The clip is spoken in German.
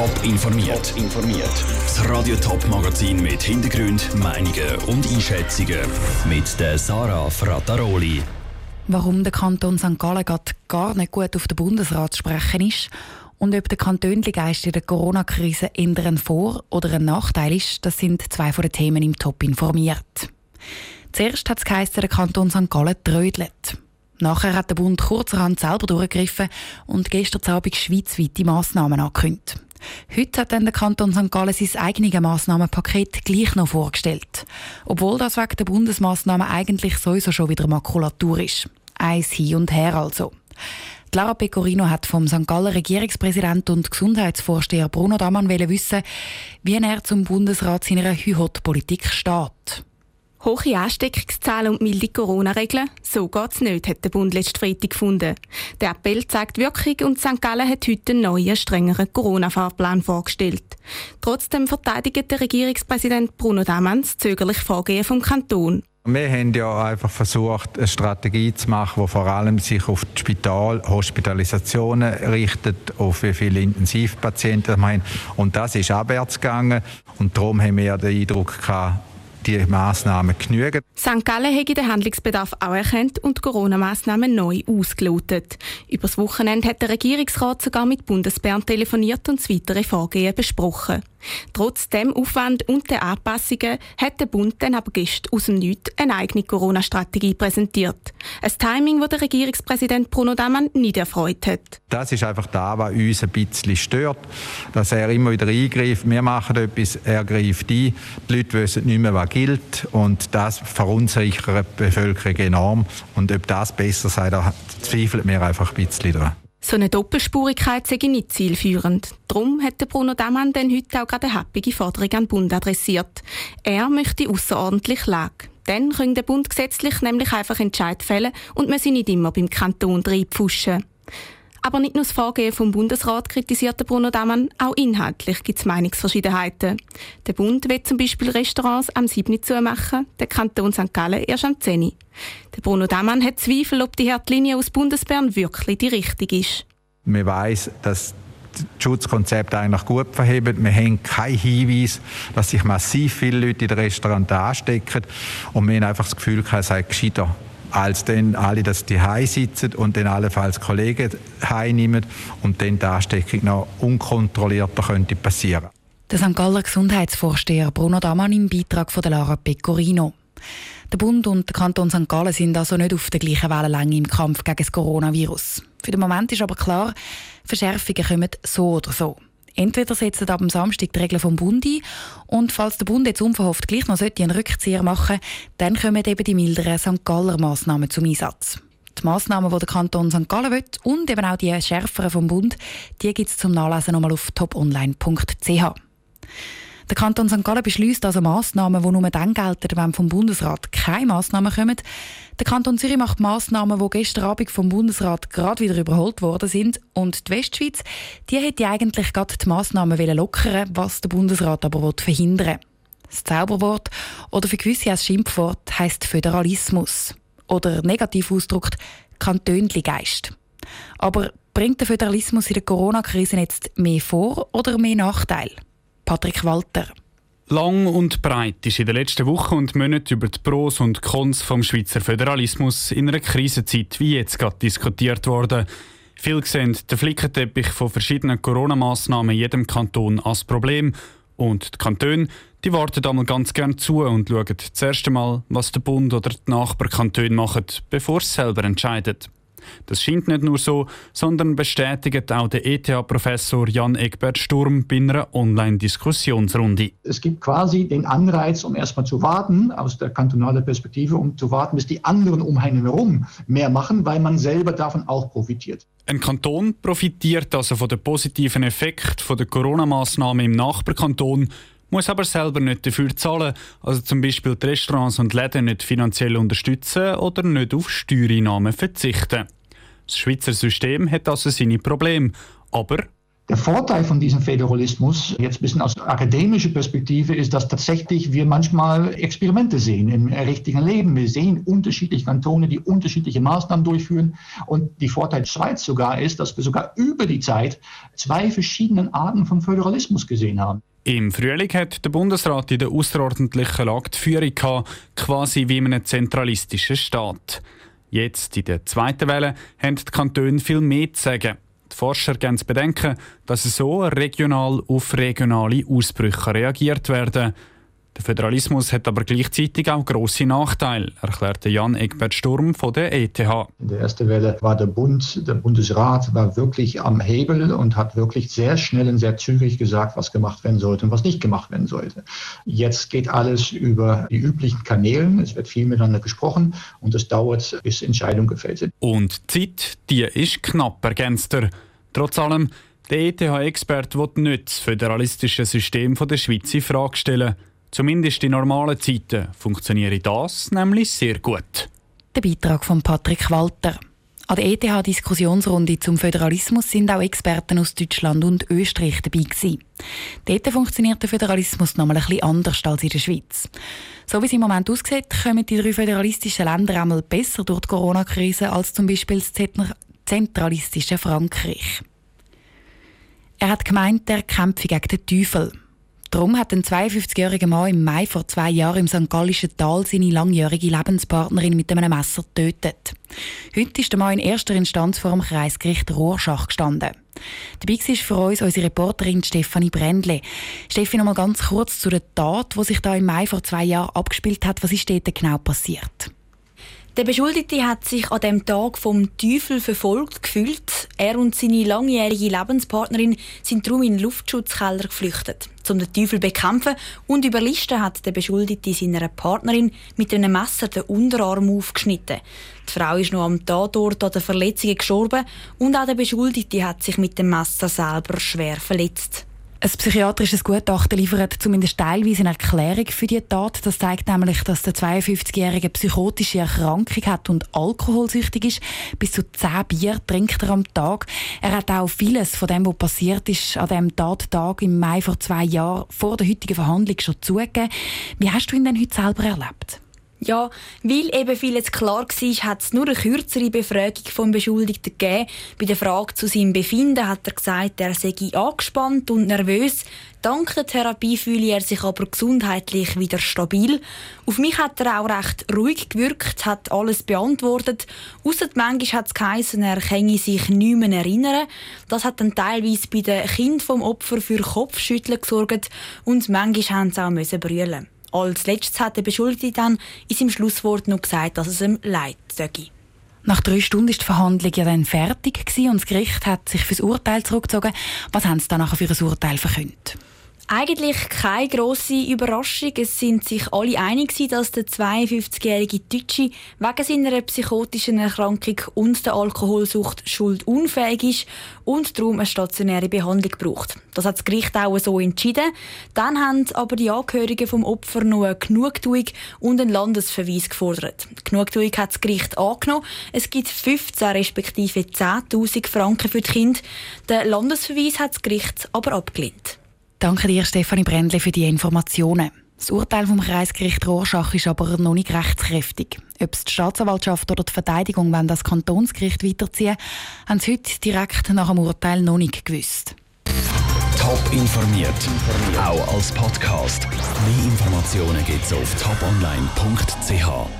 Top informiert. informiert. Das Radio Top Magazin mit Hintergrund, Meinungen und Einschätzungen mit der Sarah Frataroli. Warum der Kanton St. Gallen gar nicht gut auf den Bundesrat zu sprechen ist und ob der Kantönligeist in der Corona-Krise eher ein Vor- oder ein Nachteil ist, das sind zwei von den Themen im Top informiert. Zuerst hat es geheißen, der Kanton St. Gallen trödelt. Nachher hat der Bund kurzerhand selber durchgegriffen und gestern Abend schweizweite Massnahmen angekündigt. Heute hat dann der Kanton St. Gallen sein eigenes Massnahmenpaket gleich noch vorgestellt. Obwohl das wegen der Bundesmaßnahmen eigentlich sowieso schon wieder Makulatur ist. Eins hin und her also. Lara Pecorino hat vom St. Galler Regierungspräsident und Gesundheitsvorsteher Bruno Damann wissen, wie er zum Bundesrat seiner Hühot-Politik steht. Hohe Ansteckungszahlen und milde Corona-Regeln? So geht's nicht, hat der Bund letzten Freitag gefunden. Der Appell zeigt Wirkung und St. Gallen hat heute einen neuen, strengeren Corona-Fahrplan vorgestellt. Trotzdem verteidigt der Regierungspräsident Bruno Damans zögerlich Vorgehen vom Kanton. Wir haben ja einfach versucht, eine Strategie zu machen, die vor allem sich auf die Spital, Hospitalisationen richtet, auf wie viele Intensivpatienten wir haben. Und das ist abwärts gegangen. Und darum haben wir den Eindruck gehabt, die Massnahmen genügen. St. Gallen hätte den Handlungsbedarf auch erkannt und Corona-Massnahmen neu ausgelotet. Übers Wochenende hat der Regierungsrat sogar mit Bundesbern telefoniert und das weitere Vorgehen besprochen. Trotz dem Aufwand und der Anpassungen hat der Bund dann aber gestern aus dem Nichts eine eigene Corona-Strategie präsentiert. Ein Timing, das der Regierungspräsident Bruno Damann nicht erfreut hat. Das ist einfach da, was uns ein bisschen stört, dass er immer wieder eingreift. Wir machen etwas, er greift ein. Die Leute wissen nicht mehr, was gilt und das verunsichert die Bevölkerung enorm. Und ob das besser sei, da zweifelt mir einfach ein bisschen daran. So eine Doppelspurigkeit sei nicht zielführend. Darum hat Bruno Damann dann heute auch gerade eine happige Forderung an den Bund adressiert. Er möchte außerordentlich Lage. Dann könnte der Bund gesetzlich nämlich einfach Entscheid fällen und man sie nicht immer beim Kanton reinpfuschen. Aber nicht nur das Vorgehen vom Bundesrat kritisierte Bruno Damann, auch inhaltlich gibt es Meinungsverschiedenheiten. Der Bund will zum Beispiel Restaurants am 7. zumachen, der Kanton St. Gallen erst am 10. Der Bruno Damann hat Zweifel, ob die Härtlinie aus Bundesbern wirklich die richtige ist. Man weiss, dass das Schutzkonzept eigentlich gut verhebt. Wir haben keinen Hinweis, dass sich massiv viele Leute in den Restaurants anstecken. Und wir haben einfach das Gefühl, es sei gescheiter als dann alle, dass die sitzen und dann allenfalls Kollegen heimnehmen und dann die Ansteckung noch unkontrollierter könnte passieren. Der St. Galler Gesundheitsvorsteher Bruno Damann im Beitrag von Lara Pecorino. Der Bund und der Kanton St. Gallen sind also nicht auf der gleichen Wellenlänge im Kampf gegen das Coronavirus. Für den Moment ist aber klar, Verschärfungen kommen so oder so. Entweder setzen ab dem Samstag die Regeln vom Bund ein und falls der Bund jetzt unverhofft gleich noch einen Rückzieher machen dann kommen eben die milderen St. Galler Massnahmen zum Einsatz. Die Massnahmen, die der Kanton St. Gallen will und eben auch die schärferen vom Bund, die gibt es zum Nachlesen nochmal auf toponline.ch. Der Kanton St. Gallen beschließt also Massnahmen, die nur dann gelten, wenn vom Bundesrat keine Massnahmen kommen. Der Kanton Zürich macht Massnahmen, die gestern Abend vom Bundesrat gerade wieder überholt worden sind. Und die Westschweiz, die hätte eigentlich gerade die Massnahmen lockern was der Bundesrat aber verhindern Das Zauberwort oder für gewisse als Schimpfwort heisst Föderalismus. Oder negativ ausgedrückt Kantönli-Geist. Aber bringt der Föderalismus in der Corona-Krise jetzt mehr Vor- oder mehr Nachteil? Patrick Walter. Lang und breit ist in den letzten Wochen und Monaten über die Pros und Cons vom Schweizer Föderalismus in einer Krisenzeit wie jetzt gerade diskutiert worden. Viele sehen den Flickenteppich von verschiedenen Corona-Massnahmen in jedem Kanton als Problem. Und die Kantone die warten einmal ganz gern zu und schauen das erste Mal, was der Bund oder die Nachbarkantone machen, bevor sie selber entscheiden. Das scheint nicht nur so, sondern bestätigt auch der ETH-Professor Jan Egbert Sturm bei einer Online-Diskussionsrunde. Es gibt quasi den Anreiz, um erstmal zu warten, aus der kantonalen Perspektive, um zu warten, bis die anderen um einen herum mehr machen, weil man selber davon auch profitiert. Ein Kanton profitiert also von den positiven Effekten der Corona-Massnahmen im Nachbarkanton muss aber selber nicht dafür zahlen, also zum Beispiel die Restaurants und Läden nicht finanziell unterstützen oder nicht auf Steuereinnahmen verzichten. Das Schweizer System hat also seine Probleme, aber Der Vorteil von diesem Föderalismus, jetzt ein bisschen aus akademischer Perspektive, ist, dass tatsächlich wir manchmal Experimente sehen im richtigen Leben. Wir sehen unterschiedliche Kantone, die unterschiedliche Maßnahmen durchführen. Und die Vorteil der Schweiz sogar ist, dass wir sogar über die Zeit zwei verschiedene Arten von Föderalismus gesehen haben. Im Frühling hat der Bundesrat in der außerordentlichen Lage die Führung gehabt, quasi wie in einem zentralistischen Staat. Jetzt, in der zweiten Welle, haben die Kantone viel mehr zu sagen. Die Forscher geben zu bedenken, dass so regional auf regionale Ausbrüche reagiert werden der Föderalismus hat aber gleichzeitig auch grosse Nachteile, erklärte Jan Egbert Sturm von der ETH. In der ersten Welle war der Bund, der Bundesrat war wirklich am Hebel und hat wirklich sehr schnell und sehr zügig gesagt, was gemacht werden sollte und was nicht gemacht werden sollte. Jetzt geht alles über die üblichen Kanälen. Es wird viel miteinander gesprochen und es dauert, bis Entscheidungen gefällt sind. Und die Zeit, die ist knapp, ergänzt er. Trotz allem, der ETH-Experte will nicht das föderalistische System der Schweiz in Frage stellen. Zumindest in normalen Zeiten funktioniert das nämlich sehr gut. Der Beitrag von Patrick Walter. An der ETH-Diskussionsrunde zum Föderalismus sind auch Experten aus Deutschland und Österreich dabei gewesen. Dort funktioniert der Föderalismus noch mal ein bisschen anders als in der Schweiz. So wie es im Moment aussieht, kommen die drei föderalistischen Länder einmal besser durch die Corona-Krise als zum Beispiel das zentralistische Frankreich. Er hat gemeint, er kämpfe gegen den Teufel. Darum hat ein 52-jähriger Mann im Mai vor zwei Jahren im St. Gallischen Tal seine langjährige Lebenspartnerin mit einem Messer getötet. Heute ist der Mann in erster Instanz vor dem Kreisgericht Rorschach gestanden. Dabei war für uns unsere Reporterin Stefanie Brändle. Steffi, noch mal ganz kurz zu der Tat, die sich da im Mai vor zwei Jahren abgespielt hat. Was ist dort genau passiert? Der Beschuldigte hat sich an dem Tag vom Teufel verfolgt gefühlt. Er und seine langjährige Lebenspartnerin sind darum in den Luftschutzkeller geflüchtet. Um den Teufel zu bekämpfen und überlisten hat der Beschuldigte seiner Partnerin mit einem Messer den Unterarm aufgeschnitten. Die Frau ist noch am Tatort an den Verletzungen gestorben und auch der Beschuldigte hat sich mit dem Messer selber schwer verletzt. Ein psychiatrisches Gutachten liefert zumindest teilweise eine Erklärung für die Tat. Das zeigt nämlich, dass der 52-Jährige psychotische Erkrankung hat und alkoholsüchtig ist. Bis zu 10 Bier trinkt er am Tag. Er hat auch vieles von dem, was passiert ist, an dem Tattag im Mai vor zwei Jahren vor der heutigen Verhandlung schon zugegeben. Wie hast du ihn denn heute selber erlebt? Ja, weil eben vieles klar war, hat es nur eine kürzere Befragung vom Beschuldigten gegeben. Bei der Frage zu seinem Befinden hat er gesagt, er sei angespannt und nervös. Dank der Therapie fühle er sich aber gesundheitlich wieder stabil. Auf mich hat er auch recht ruhig gewirkt, hat alles beantwortet. Ausser manchmal hat es geheißen, er könne sich nicht mehr erinnern. Das hat dann teilweise bei den Kindern vom Opfer für Kopfschütteln gesorgt und manchmal mussten sie auch brüllen. Als letztes hat der Beschuldigte dann in seinem Schlusswort noch gesagt, dass es ihm leid sei. Nach drei Stunden war die Verhandlung ja dann fertig und das Gericht hat sich für das Urteil zurückgezogen. Was haben Sie dann nachher für ein Urteil verkündet? Eigentlich keine grosse Überraschung. Es sind sich alle einig, dass der 52-jährige Deutsche wegen seiner psychotischen Erkrankung und der Alkoholsucht schuldunfähig ist und darum eine stationäre Behandlung braucht. Das hat das Gericht auch so entschieden. Dann haben aber die Angehörigen vom Opfer noch eine Genugtuung und einen Landesverweis gefordert. Genugtuung hat das Gericht angenommen. Es gibt 15 respektive 10.000 Franken für die Kinder. Den Landesverweis hat das Gericht aber abgelehnt. Danke dir, Stefanie Brändle, für die Informationen. Das Urteil vom Kreisgericht Rorschach ist aber noch nicht rechtskräftig. Ob es die Staatsanwaltschaft oder die Verteidigung wenn das Kantonsgericht weiterziehen, haben sie heute direkt nach dem Urteil noch nicht gewusst. Top informiert, auch als Podcast. Mehr Informationen gibt es auf toponline.ch.